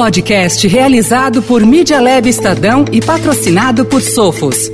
podcast realizado por Media Lab Estadão e patrocinado por Sofos.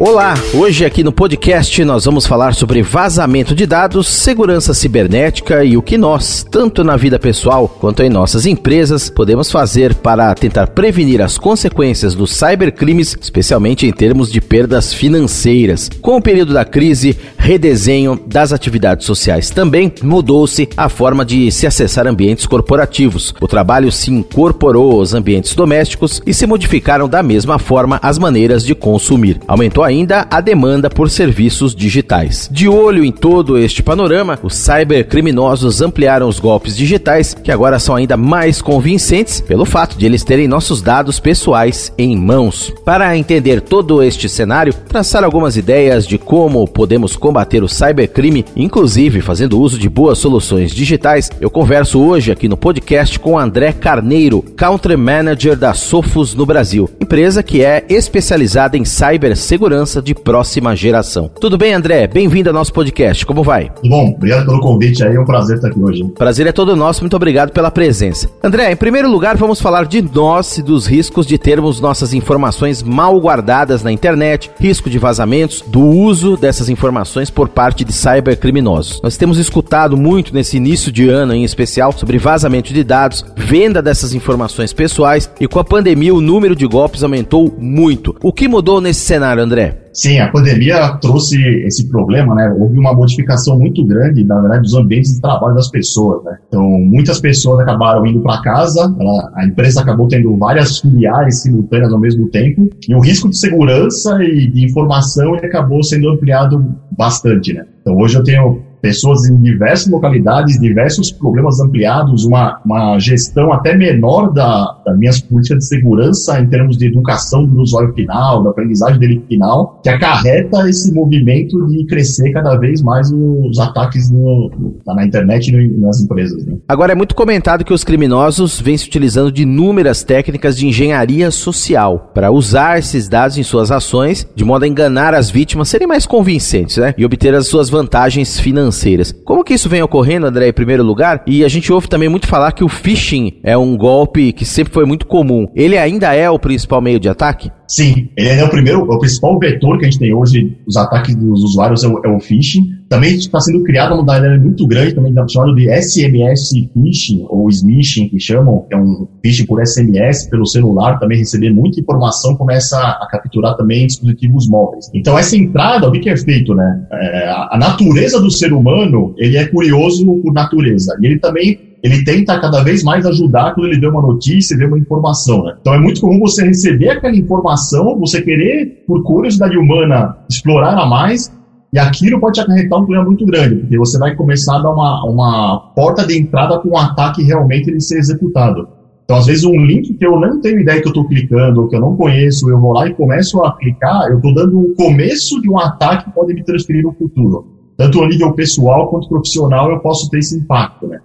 Olá, hoje aqui no podcast nós vamos falar sobre vazamento de dados, segurança cibernética e o que nós, tanto na vida pessoal quanto em nossas empresas, podemos fazer para tentar prevenir as consequências dos cybercrimes, especialmente em termos de perdas financeiras. Com o período da crise, redesenho das atividades sociais também mudou-se a forma de se acessar ambientes corporativos. O trabalho se incorporou aos ambientes domésticos e se modificaram da mesma forma as maneiras de consumir. Aumentou ainda a demanda por serviços digitais. De olho em todo este panorama, os cybercriminosos ampliaram os golpes digitais, que agora são ainda mais convincentes pelo fato de eles terem nossos dados pessoais em mãos. Para entender todo este cenário, traçar algumas ideias de como podemos combater o cybercrime, inclusive fazendo uso de boas soluções digitais, eu converso hoje aqui no podcast com André Carneiro, Country Manager da Sofos no Brasil, empresa que é especializada em cibersegurança segurança de próxima geração. Tudo bem, André? Bem-vindo ao nosso podcast. Como vai? Bom, obrigado pelo convite aí, é um prazer estar aqui hoje. Prazer é todo nosso, muito obrigado pela presença. André, em primeiro lugar, vamos falar de nós e dos riscos de termos nossas informações mal guardadas na internet, risco de vazamentos, do uso dessas informações por parte de cybercriminosos. Nós temos escutado muito nesse início de ano, em especial, sobre vazamento de dados, venda dessas informações pessoais e com a pandemia o número de golpes aumentou muito. O que mudou nesse cenário, André? Sim, a pandemia trouxe esse problema, né? Houve uma modificação muito grande, na verdade, dos ambientes de trabalho das pessoas, né? Então, muitas pessoas acabaram indo para casa, ela, a empresa acabou tendo várias filiais simultâneas ao mesmo tempo, e o risco de segurança e de informação acabou sendo ampliado bastante, né? Então, hoje eu tenho pessoas em diversas localidades, diversos problemas ampliados, uma, uma gestão até menor da, das minhas políticas de segurança em termos de educação do usuário final, da aprendizagem dele final, que acarreta esse movimento de crescer cada vez mais os ataques no, no, na internet e nas empresas. Né? Agora, é muito comentado que os criminosos vêm se utilizando de inúmeras técnicas de engenharia social para usar esses dados em suas ações, de modo a enganar as vítimas, serem mais convincentes né? e obter as suas vantagens financeiras financeiras. Como que isso vem ocorrendo, André, em primeiro lugar? E a gente ouve também muito falar que o phishing é um golpe que sempre foi muito comum. Ele ainda é o principal meio de ataque? Sim, ele é o primeiro, o principal vetor que a gente tem hoje, os ataques dos usuários é o, é o phishing. Também está sendo criada uma modalidade muito grande, também chamado de SMS phishing, ou smishing, que chamam, que é um phishing por SMS pelo celular, também receber muita informação, começa a capturar também dispositivos móveis. Então essa entrada, o que é feito, né? É, a natureza do ser humano, ele é curioso por natureza. E ele também ele tenta cada vez mais ajudar quando ele vê uma notícia, vê uma informação. Né? Então é muito comum você receber aquela informação, você querer, por curiosidade humana, explorar a mais, e aquilo pode acarretar um problema muito grande, porque você vai começar a dar uma, uma porta de entrada para um ataque realmente ele ser executado. Então, às vezes, um link que eu não tenho ideia que eu estou clicando, ou que eu não conheço, eu vou lá e começo a clicar, eu estou dando o começo de um ataque que pode me transferir no futuro. Tanto a nível pessoal quanto profissional, eu posso ter esse impacto, né?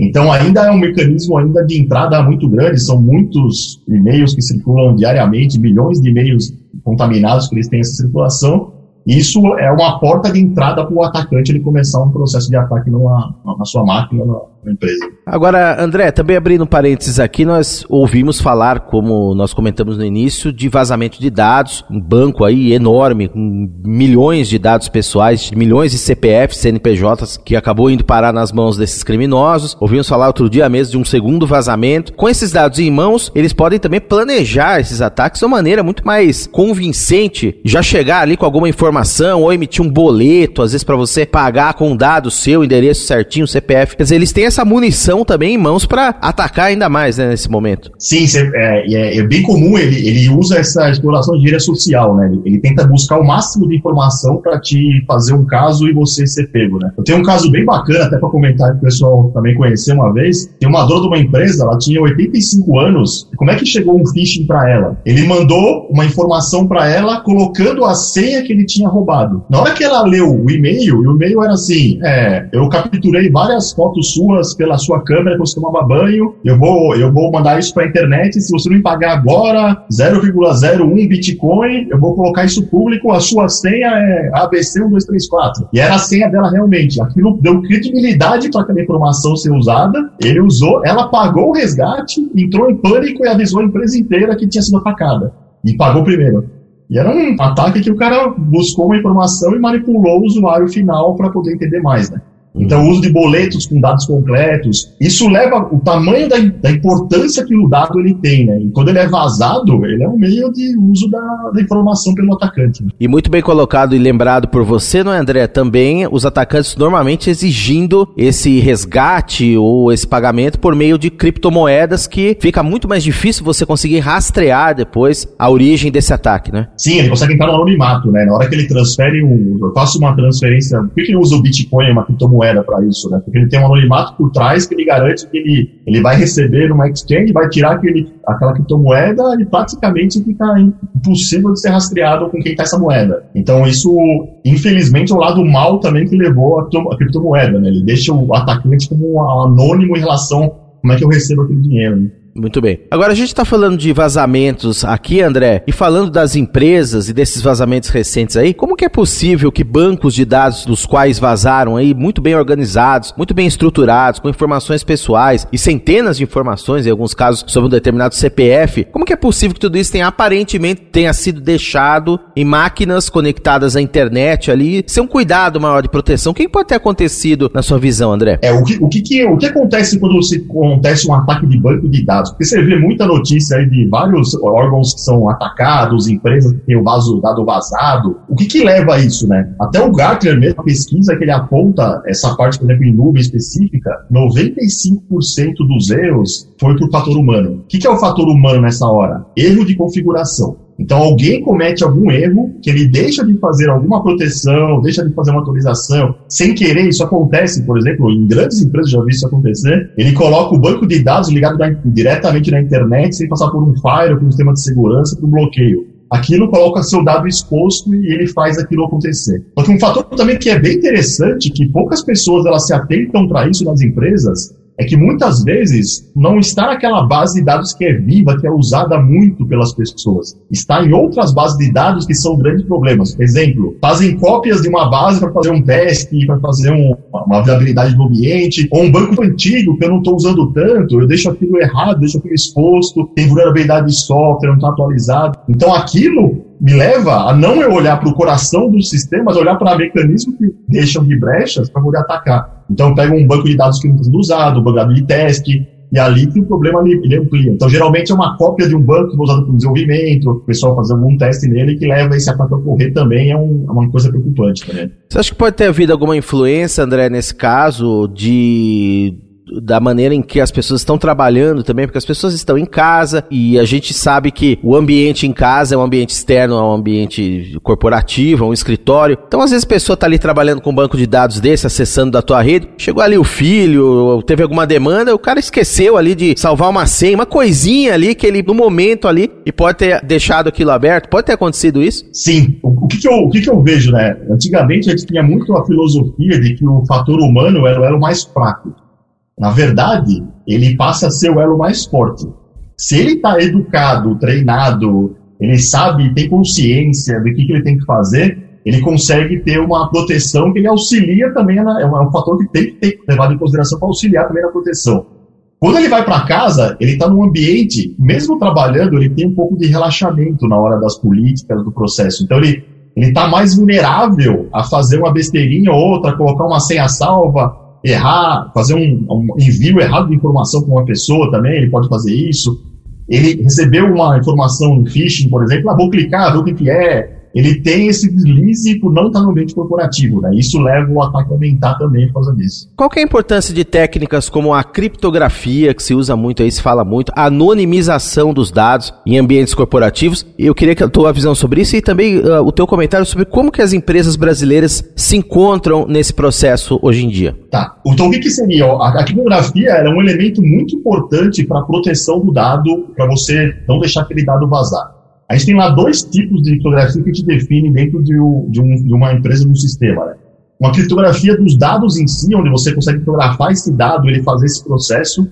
Então, ainda é um mecanismo ainda de entrada muito grande, são muitos e-mails que circulam diariamente, milhões de e-mails contaminados que eles têm essa circulação, isso é uma porta de entrada para o atacante ele começar um processo de ataque numa, na sua máquina, na, na empresa. Agora, André, também abrindo parênteses aqui, nós ouvimos falar, como nós comentamos no início, de vazamento de dados, um banco aí enorme, com milhões de dados pessoais, milhões de CPFs, CNPJs, que acabou indo parar nas mãos desses criminosos. Ouvimos falar outro dia mesmo de um segundo vazamento. Com esses dados em mãos, eles podem também planejar esses ataques de uma maneira muito mais convincente, já chegar ali com alguma informação ou emitir um boleto, às vezes para você pagar com um dado seu, endereço certinho, CPF. Quer dizer, eles têm essa munição também em mãos para atacar ainda mais né, nesse momento. Sim, é, é, é, bem comum, ele, ele usa essa exploração de engenharia social, né? Ele, ele, tenta buscar o máximo de informação para te fazer um caso e você ser pego, né? Eu tenho um caso bem bacana, até para comentar que o pessoal também conheceu uma vez. Tem uma dona de uma empresa, ela tinha 85 anos. Como é que chegou um phishing para ela? Ele mandou uma informação para ela colocando a senha que ele tinha roubado. Na hora que ela leu o e-mail, o e-mail era assim: é, eu capturei várias fotos suas pela sua câmera que você tomava banho, eu vou, eu vou mandar isso para a internet, se você não me pagar agora 0,01 Bitcoin, eu vou colocar isso público, a sua senha é ABC1234. E era a senha dela realmente. Aquilo deu credibilidade para aquela informação ser usada, ele usou, ela pagou o resgate, entrou em pânico e avisou a empresa inteira que tinha sido atacada. E pagou primeiro. E era um ataque que o cara buscou uma informação e manipulou o usuário final para poder entender mais, né? Então, o uso de boletos com dados concretos, isso leva o tamanho da, da, importância que o dado ele tem, né? E quando ele é vazado, ele é um meio de uso da, da informação pelo atacante. Né? E muito bem colocado e lembrado por você, não é, André? Também os atacantes normalmente exigindo esse resgate ou esse pagamento por meio de criptomoedas que fica muito mais difícil você conseguir rastrear depois a origem desse ataque, né? Sim, ele consegue entrar no anonimato, né? Na hora que ele transfere, um, eu faço uma transferência, por que ele usa o Bitcoin, uma criptomoeda? Moeda para isso, né? Porque ele tem um anonimato por trás que ele garante que ele, ele vai receber numa exchange, vai tirar aquele, aquela criptomoeda e praticamente fica impossível de ser rastreado com quem está essa moeda. Então isso, infelizmente, é o lado mal também que levou a, criptomoeda, né? Ele deixa o atacante como um anônimo em relação a como é que eu recebo aquele dinheiro. Né? Muito bem. Agora a gente está falando de vazamentos aqui, André, e falando das empresas e desses vazamentos recentes aí, como que é possível que bancos de dados dos quais vazaram aí, muito bem organizados, muito bem estruturados, com informações pessoais e centenas de informações, em alguns casos, sobre um determinado CPF, como que é possível que tudo isso tenha aparentemente tenha sido deixado em máquinas conectadas à internet ali, sem um cuidado maior de proteção? O que pode ter acontecido na sua visão, André? É, o que, o que, que o que acontece quando se acontece um ataque de banco de dados? Dados. Porque você vê muita notícia aí de vários órgãos que são atacados, empresas que têm o vaso, dado vazado. O que que leva a isso, né? Até o Gartner mesmo, a pesquisa que ele aponta, essa parte, por exemplo, em nuvem específica, 95% dos erros foi por fator humano. O que, que é o fator humano nessa hora? Erro de configuração. Então alguém comete algum erro, que ele deixa de fazer alguma proteção, deixa de fazer uma atualização, sem querer, isso acontece, por exemplo, em grandes empresas já vi isso acontecer, ele coloca o banco de dados ligado na, diretamente na internet, sem passar por um firewall, por um sistema de segurança, por um bloqueio. Aquilo coloca seu dado exposto e ele faz aquilo acontecer. Só que um fator também que é bem interessante, que poucas pessoas elas se atentam para isso nas empresas, é que muitas vezes não está naquela base de dados que é viva, que é usada muito pelas pessoas. Está em outras bases de dados que são grandes problemas. Exemplo, fazem cópias de uma base para fazer um teste, para fazer um, uma viabilidade do ambiente, ou um banco antigo que eu não estou usando tanto, eu deixo aquilo errado, deixo aquilo exposto, tem vulnerabilidade de software, não está atualizado. Então aquilo me leva a não eu olhar para o coração do sistema, mas olhar para mecanismos que deixam de brechas para poder atacar. Então, pega um banco de dados que não está sendo usado, um banco de teste, e ali que o problema ele, amplia. Então, geralmente é uma cópia de um banco foi usado para desenvolvimento, o pessoal fazer algum teste nele que leva esse ataque a ocorrer também, é, um, é, uma coisa preocupante também. Você acha que pode ter havido alguma influência, André, nesse caso, de da maneira em que as pessoas estão trabalhando também, porque as pessoas estão em casa e a gente sabe que o ambiente em casa é um ambiente externo, é um ambiente corporativo, é um escritório. Então, às vezes, a pessoa está ali trabalhando com um banco de dados desse, acessando da tua rede, chegou ali o filho, teve alguma demanda, o cara esqueceu ali de salvar uma senha, uma coisinha ali que ele, no momento ali, e pode ter deixado aquilo aberto. Pode ter acontecido isso? Sim. O, que, que, eu, o que, que eu vejo, né? Antigamente a gente tinha muito a filosofia de que o fator humano era, era o mais fraco. Na verdade, ele passa a ser o elo mais forte. Se ele está educado, treinado, ele sabe, tem consciência do que, que ele tem que fazer, ele consegue ter uma proteção que ele auxilia também, na, é um é fator que tem que ter levado em consideração para auxiliar também na proteção. Quando ele vai para casa, ele está num ambiente, mesmo trabalhando, ele tem um pouco de relaxamento na hora das políticas, do processo. Então ele ele está mais vulnerável a fazer uma besteirinha ou outra, colocar uma senha salva, errar, fazer um, um envio errado de informação para uma pessoa também, ele pode fazer isso. Ele recebeu uma informação em phishing, por exemplo, ah, vou clicar, ver o que, que é, ele tem esse deslize por não estar no ambiente corporativo, né? Isso leva o ataque a aumentar também por causa disso. Qual é a importância de técnicas como a criptografia, que se usa muito aí, se fala muito, a anonimização dos dados em ambientes corporativos? Eu queria que a tua visão sobre isso e também uh, o teu comentário sobre como que as empresas brasileiras se encontram nesse processo hoje em dia. Tá. Então o que, que seria? A, a criptografia era um elemento muito importante para a proteção do dado, para você não deixar aquele dado vazar. A gente tem lá dois tipos de criptografia que gente define dentro de, de, um, de uma empresa, de um sistema. Né? uma criptografia dos dados em si, onde você consegue criptografar esse dado, ele fazer esse processo.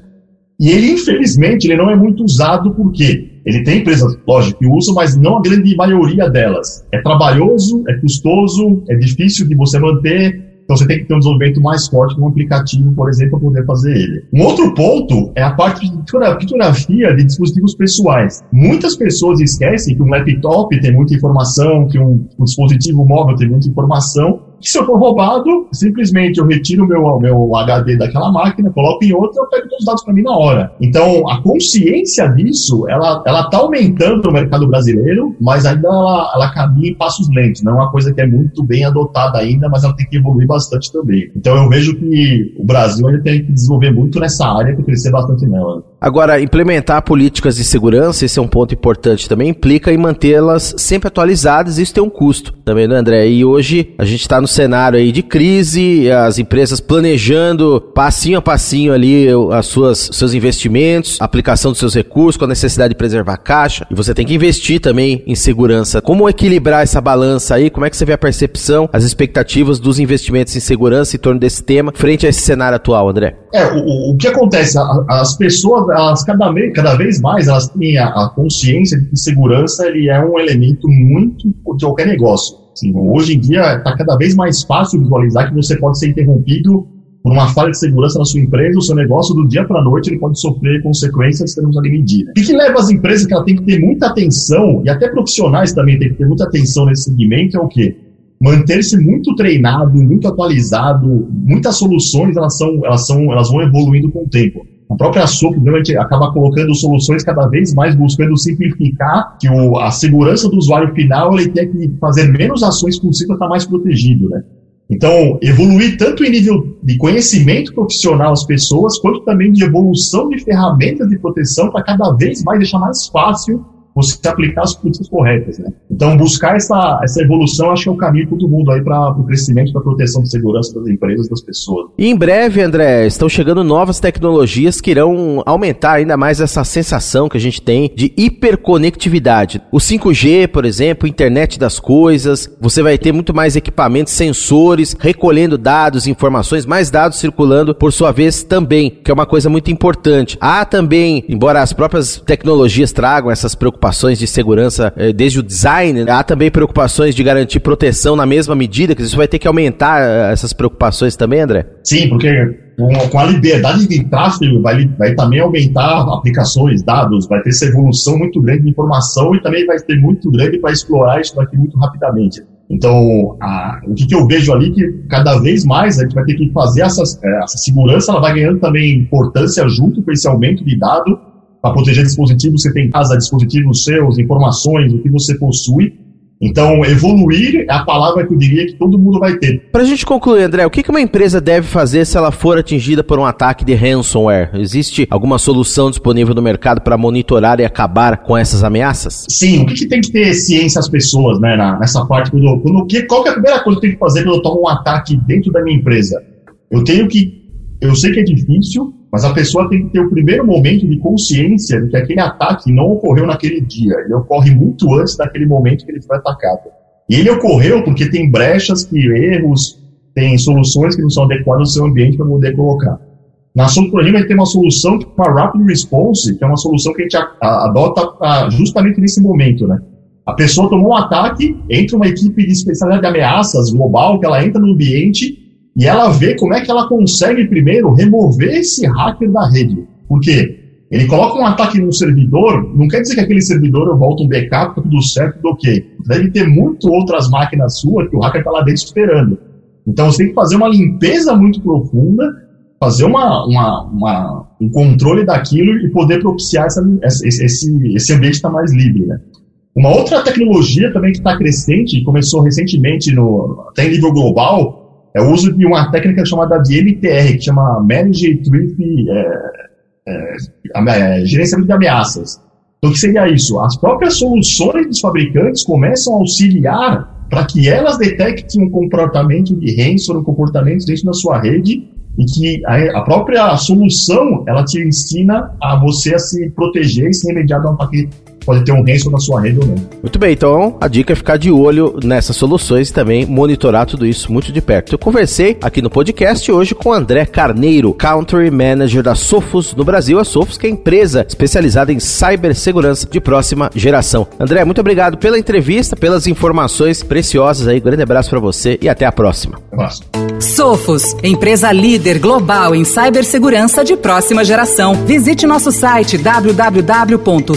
E ele, infelizmente, ele não é muito usado porque ele tem empresas, lógico, que usam, mas não a grande maioria delas. É trabalhoso, é custoso, é difícil de você manter, então você tem que ter um desenvolvimento mais forte um aplicativo, por exemplo, para poder fazer ele. Um outro ponto é a parte de criptografia de dispositivos pessoais. Muitas pessoas esquecem que um laptop tem muita informação, que um, um dispositivo móvel tem muita informação, que se eu for roubado, simplesmente eu retiro meu, meu HD daquela máquina, coloco em outra, eu pego todos os dados para mim na hora. Então, a consciência disso, ela ela tá aumentando no mercado brasileiro, mas ainda ela, ela caminha em passos lentos. Não é uma coisa que é muito bem adotada ainda, mas ela tem que evoluir bastante também. Então, eu vejo que o Brasil ainda tem que desenvolver muito nessa área para crescer bastante nela. Agora, implementar políticas de segurança, esse é um ponto importante também, implica em mantê-las sempre atualizadas, isso tem um custo também, né, André? E hoje a gente está no cenário aí de crise, as empresas planejando passinho a passinho ali as suas seus investimentos, aplicação dos seus recursos, com a necessidade de preservar caixa, e você tem que investir também em segurança. Como equilibrar essa balança aí? Como é que você vê a percepção, as expectativas dos investimentos em segurança em torno desse tema, frente a esse cenário atual, André? É, o, o que acontece? As pessoas elas cada vez, cada vez mais elas têm a, a, consciência de que segurança ele é um elemento muito de qualquer negócio. Assim, hoje em dia está cada vez mais fácil visualizar que você pode ser interrompido por uma falha de segurança na sua empresa, o seu negócio do dia para a noite ele pode sofrer consequências que teremos ali medir. O que leva as empresas que ela tem que ter muita atenção e até profissionais também tem que ter muita atenção nesse segmento é o quê? manter-se muito treinado, muito atualizado, muitas soluções elas são, elas são, elas vão evoluindo com o tempo. A própria SOP realmente acaba colocando soluções cada vez mais buscando simplificar que o, a segurança do usuário final ele tem que fazer menos ações possível para estar mais protegido, né? Então, evoluir tanto em nível de conhecimento profissional as pessoas, quanto também de evolução de ferramentas de proteção para cada vez mais deixar mais fácil você aplicar as políticas corretas, né? Então, buscar essa, essa evolução, acho que é o caminho para todo mundo aí para o crescimento, para a proteção de segurança das empresas das pessoas. E em breve, André, estão chegando novas tecnologias que irão aumentar ainda mais essa sensação que a gente tem de hiperconectividade. O 5G, por exemplo, internet das coisas, você vai ter muito mais equipamentos, sensores, recolhendo dados, informações, mais dados circulando por sua vez também, que é uma coisa muito importante. Há também, embora as próprias tecnologias tragam essas preocupações, preocupações de segurança eh, desde o design, né? há também preocupações de garantir proteção na mesma medida, que isso vai ter que aumentar eh, essas preocupações também, André? Sim, porque com a liberdade de tráfego vai, vai também aumentar aplicações, dados, vai ter essa evolução muito grande de informação e também vai ter muito grande para explorar isso daqui muito rapidamente. Então, a, o que, que, eu vejo ali que cada vez mais a gente vai ter que fazer essa, eh, essa segurança, ela vai ganhando também importância junto com esse aumento de dado para proteger dispositivos, você tem em casa dispositivos seus, informações, o que você possui. Então, evoluir é a palavra que eu diria que todo mundo vai ter. Para a gente concluir, André, o que uma empresa deve fazer se ela for atingida por um ataque de ransomware? Existe alguma solução disponível no mercado para monitorar e acabar com essas ameaças? Sim, o que, que tem que ter ciência as pessoas né, nessa parte? Quando, quando, qual é a primeira coisa que eu tenho que fazer quando eu tomo um ataque dentro da minha empresa? Eu tenho que. Eu sei que é difícil, mas a pessoa tem que ter o primeiro momento de consciência de que aquele ataque não ocorreu naquele dia, ele ocorre muito antes daquele momento que ele foi atacado. E ele ocorreu porque tem brechas, que erros, tem soluções que não são adequadas ao seu ambiente para poder colocar. Na Assunto Project a gente tem uma solução, uma Rapid Response, que é uma solução que a gente adota justamente nesse momento, né? A pessoa tomou um ataque, entra uma equipe de especialidade de ameaças global, que ela entra no ambiente e ela vê como é que ela consegue primeiro remover esse hacker da rede. Por quê? Ele coloca um ataque num servidor, não quer dizer que aquele servidor volta um backup, tá tudo certo, tudo ok. Deve ter muito outras máquinas suas que o hacker está lá dentro esperando. Então você tem que fazer uma limpeza muito profunda, fazer uma, uma, uma um controle daquilo e poder propiciar essa, esse, esse, esse ambiente estar tá mais livre. Né? Uma outra tecnologia também que está crescente, começou recentemente no, até em nível global, é o uso de uma técnica chamada de MTR, que chama Manage Threat é, é, é, Gerenciamento de Ameaças. Então, o que seria isso? As próprias soluções dos fabricantes começam a auxiliar para que elas detectem um comportamento de ransomware, um comportamento dentro da sua rede e que a, a, própria solução ela te ensina a você a se proteger e se remediar de um ataque pode ter um ransom na sua rede ou não. Muito bem, então a dica é ficar de olho nessas soluções e também monitorar tudo isso muito de perto. Eu conversei aqui no podcast hoje com André Carneiro, Country Manager da Sofos no Brasil. A Sofos que é empresa especializada em cibersegurança de próxima geração. André, muito obrigado pela entrevista, pelas informações preciosas aí. Grande abraço para você e até a próxima. Abraço. Sofos, empresa líder global em cibersegurança de próxima geração. Visite nosso site www.sofos.com.